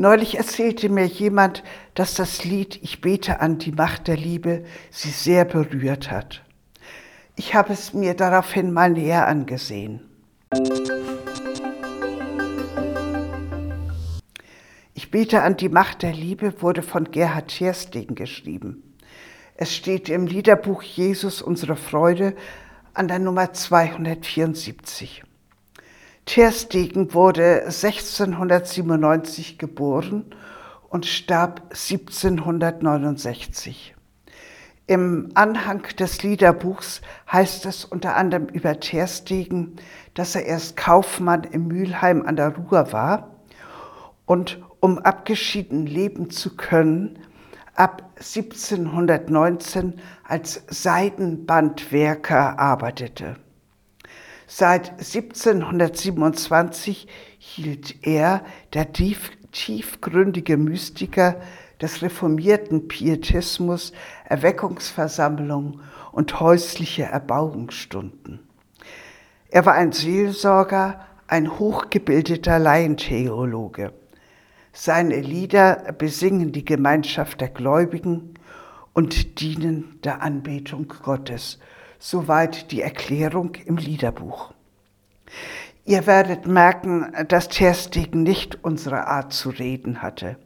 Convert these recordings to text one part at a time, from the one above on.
Neulich erzählte mir jemand, dass das Lied Ich bete an die Macht der Liebe sie sehr berührt hat. Ich habe es mir daraufhin mal näher angesehen. Ich bete an die Macht der Liebe wurde von Gerhard Terstegen geschrieben. Es steht im Liederbuch Jesus unsere Freude an der Nummer 274. Terstegen wurde 1697 geboren und starb 1769. Im Anhang des Liederbuchs heißt es unter anderem über Terstegen, dass er erst Kaufmann in Mülheim an der Ruhr war und um abgeschieden leben zu können, ab 1719 als Seidenbandwerker arbeitete. Seit 1727 hielt er, der tief, tiefgründige Mystiker des reformierten Pietismus, Erweckungsversammlungen und häusliche Erbauungsstunden. Er war ein Seelsorger, ein hochgebildeter Laientheologe. Seine Lieder besingen die Gemeinschaft der Gläubigen und dienen der Anbetung Gottes Soweit die Erklärung im Liederbuch. Ihr werdet merken, dass Terstegen nicht unsere Art zu reden hatte.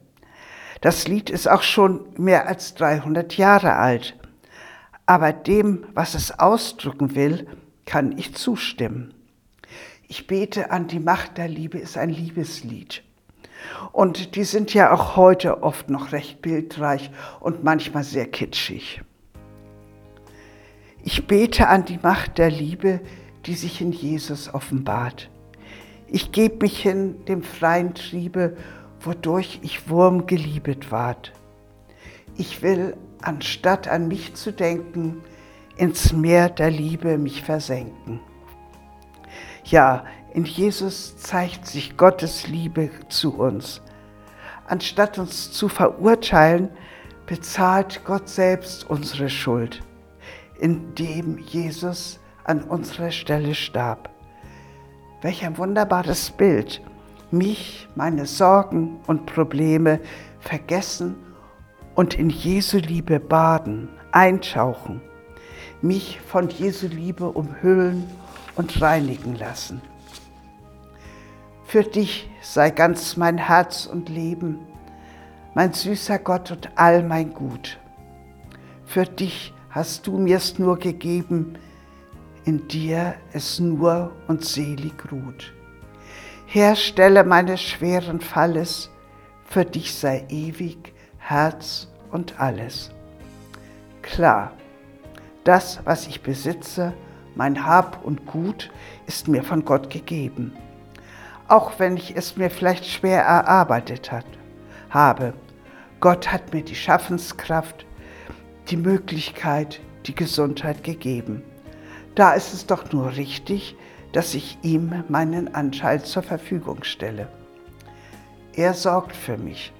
Das Lied ist auch schon mehr als 300 Jahre alt. Aber dem, was es ausdrücken will, kann ich zustimmen. Ich bete an die Macht der Liebe ist ein Liebeslied. Und die sind ja auch heute oft noch recht bildreich und manchmal sehr kitschig. Ich bete an die Macht der Liebe, die sich in Jesus offenbart. Ich gebe mich hin dem freien Triebe, wodurch ich Wurm geliebet ward. Ich will, anstatt an mich zu denken, ins Meer der Liebe mich versenken. Ja, in Jesus zeigt sich Gottes Liebe zu uns. Anstatt uns zu verurteilen, bezahlt Gott selbst unsere Schuld in dem Jesus an unserer Stelle starb. Welch ein wunderbares Bild. Mich, meine Sorgen und Probleme vergessen und in Jesu Liebe baden, eintauchen, mich von Jesu Liebe umhüllen und reinigen lassen. Für dich sei ganz mein Herz und Leben, mein süßer Gott und all mein Gut. Für dich hast du mir's nur gegeben, in dir es nur und selig ruht. Herstelle meines schweren Falles, für dich sei ewig Herz und alles. Klar, das, was ich besitze, mein Hab und Gut, ist mir von Gott gegeben. Auch wenn ich es mir vielleicht schwer erarbeitet hat, habe. Gott hat mir die Schaffenskraft, die Möglichkeit, die Gesundheit gegeben. Da ist es doch nur richtig, dass ich ihm meinen Anteil zur Verfügung stelle. Er sorgt für mich.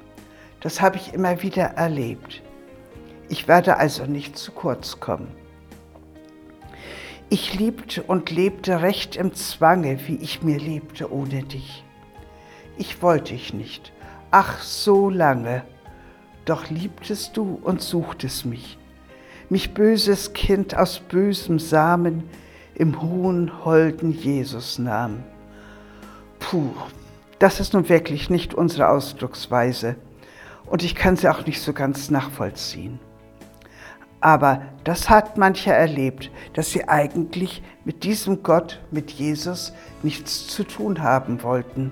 Das habe ich immer wieder erlebt. Ich werde also nicht zu kurz kommen. Ich liebte und lebte recht im Zwange, wie ich mir lebte ohne dich. Ich wollte dich nicht. Ach, so lange doch liebtest du und suchtest mich, mich böses Kind aus bösem Samen im hohen, holden Jesus nahm. Puh, das ist nun wirklich nicht unsere Ausdrucksweise und ich kann sie auch nicht so ganz nachvollziehen. Aber das hat mancher erlebt, dass sie eigentlich mit diesem Gott, mit Jesus, nichts zu tun haben wollten.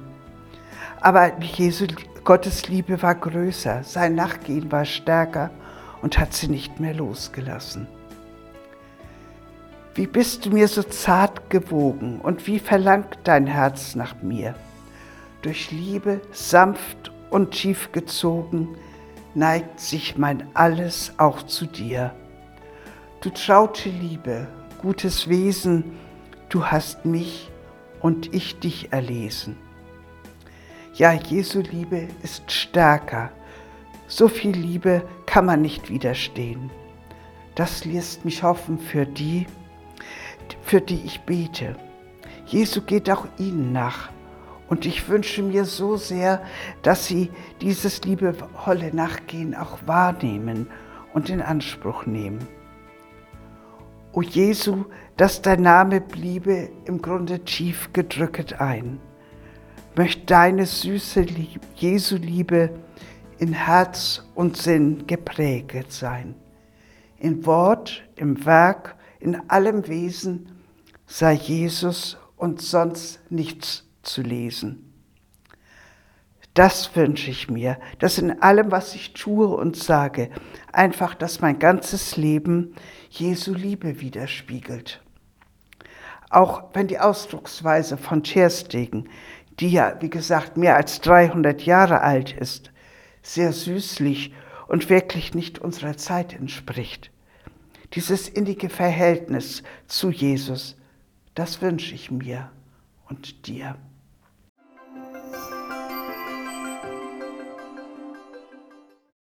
Aber Jesu Gottes Liebe war größer, sein Nachgehen war stärker und hat sie nicht mehr losgelassen. Wie bist du mir so zart gewogen und wie verlangt dein Herz nach mir? Durch Liebe sanft und tief gezogen neigt sich mein Alles auch zu dir. Du traute Liebe, gutes Wesen, du hast mich und ich dich erlesen. Ja, Jesu Liebe ist stärker. So viel Liebe kann man nicht widerstehen. Das lässt mich hoffen für die, für die ich bete. Jesu geht auch ihnen nach Und ich wünsche mir so sehr, dass Sie dieses liebevolle Nachgehen auch wahrnehmen und in Anspruch nehmen. O Jesu, dass dein Name bliebe im Grunde tief gedrücket ein. Möcht deine süße Lieb Jesu Liebe in Herz und Sinn gepräget sein. In Wort, im Werk, in allem Wesen sei Jesus und sonst nichts zu lesen. Das wünsche ich mir, dass in allem, was ich tue und sage, einfach, dass mein ganzes Leben Jesu Liebe widerspiegelt. Auch wenn die Ausdrucksweise von Scherstegen, die ja, wie gesagt, mehr als 300 Jahre alt ist, sehr süßlich und wirklich nicht unserer Zeit entspricht. Dieses innige Verhältnis zu Jesus, das wünsche ich mir und dir.